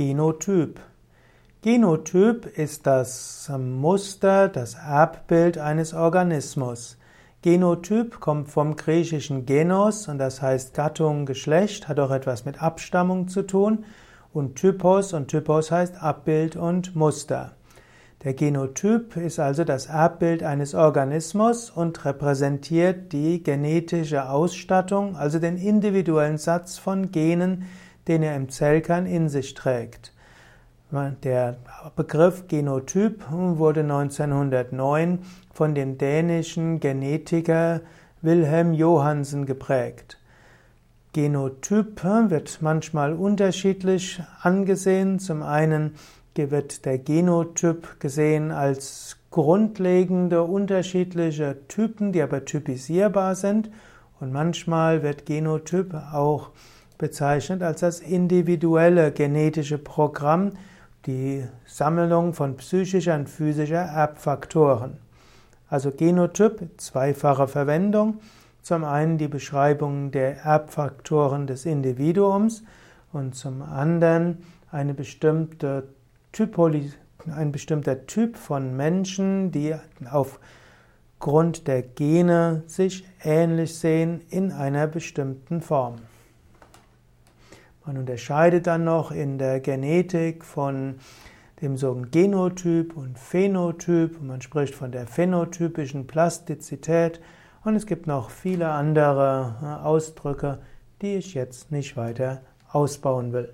Genotyp. Genotyp ist das Muster, das Erbbild eines Organismus. Genotyp kommt vom griechischen Genos und das heißt Gattung, Geschlecht, hat auch etwas mit Abstammung zu tun und Typos und Typos heißt Abbild und Muster. Der Genotyp ist also das Erbbild eines Organismus und repräsentiert die genetische Ausstattung, also den individuellen Satz von Genen, den er im Zellkern in sich trägt. Der Begriff Genotyp wurde 1909 von dem dänischen Genetiker Wilhelm Johannsen geprägt. Genotyp wird manchmal unterschiedlich angesehen. Zum einen wird der Genotyp gesehen als grundlegende unterschiedliche Typen, die aber typisierbar sind. Und manchmal wird Genotyp auch bezeichnet als das individuelle genetische Programm, die Sammlung von psychischer und physischer Erbfaktoren. Also Genotyp, zweifache Verwendung. Zum einen die Beschreibung der Erbfaktoren des Individuums und zum anderen eine bestimmte Typoli ein bestimmter Typ von Menschen, die aufgrund der Gene sich ähnlich sehen in einer bestimmten Form. Man unterscheidet dann noch in der Genetik von dem sogenannten Genotyp und Phänotyp. Man spricht von der phänotypischen Plastizität und es gibt noch viele andere äh, Ausdrücke, die ich jetzt nicht weiter ausbauen will.